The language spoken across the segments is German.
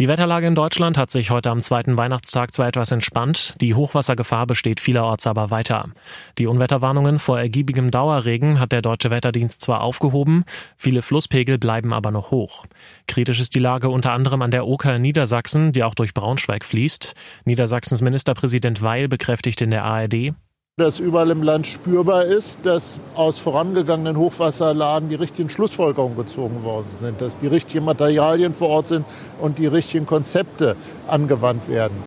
Die Wetterlage in Deutschland hat sich heute am zweiten Weihnachtstag zwar etwas entspannt, die Hochwassergefahr besteht vielerorts aber weiter. Die Unwetterwarnungen vor ergiebigem Dauerregen hat der Deutsche Wetterdienst zwar aufgehoben, viele Flusspegel bleiben aber noch hoch. Kritisch ist die Lage unter anderem an der Oker in Niedersachsen, die auch durch Braunschweig fließt. Niedersachsens Ministerpräsident Weil bekräftigt in der ARD, dass überall im Land spürbar ist, dass aus vorangegangenen Hochwasserlagen die richtigen Schlussfolgerungen gezogen worden sind, dass die richtigen Materialien vor Ort sind und die richtigen Konzepte angewandt werden.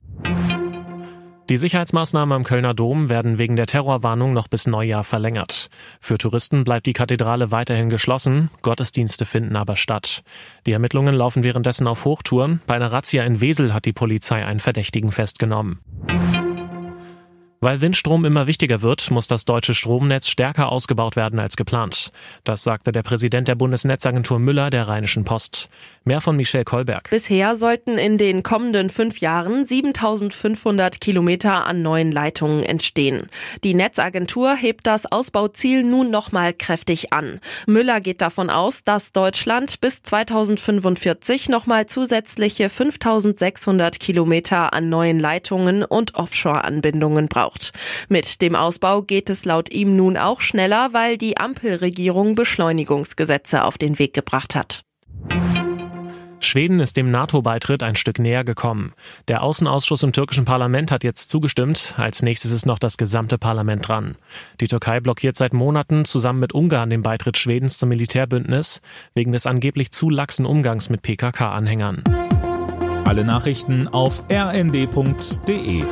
Die Sicherheitsmaßnahmen am Kölner Dom werden wegen der Terrorwarnung noch bis Neujahr verlängert. Für Touristen bleibt die Kathedrale weiterhin geschlossen, Gottesdienste finden aber statt. Die Ermittlungen laufen währenddessen auf Hochtouren. Bei einer Razzia in Wesel hat die Polizei einen Verdächtigen festgenommen. Weil Windstrom immer wichtiger wird, muss das deutsche Stromnetz stärker ausgebaut werden als geplant. Das sagte der Präsident der Bundesnetzagentur Müller der Rheinischen Post. Mehr von Michelle Kolberg. Bisher sollten in den kommenden fünf Jahren 7500 Kilometer an neuen Leitungen entstehen. Die Netzagentur hebt das Ausbauziel nun nochmal kräftig an. Müller geht davon aus, dass Deutschland bis 2045 nochmal zusätzliche 5600 Kilometer an neuen Leitungen und Offshore-Anbindungen braucht gebraucht. Mit dem Ausbau geht es laut ihm nun auch schneller, weil die Ampelregierung Beschleunigungsgesetze auf den Weg gebracht hat. Schweden ist dem NATO-Beitritt ein Stück näher gekommen. Der Außenausschuss im türkischen Parlament hat jetzt zugestimmt. Als nächstes ist noch das gesamte Parlament dran. Die Türkei blockiert seit Monaten zusammen mit Ungarn den Beitritt Schwedens zum Militärbündnis wegen des angeblich zu laxen Umgangs mit PKK-Anhängern. Alle Nachrichten auf rnd.de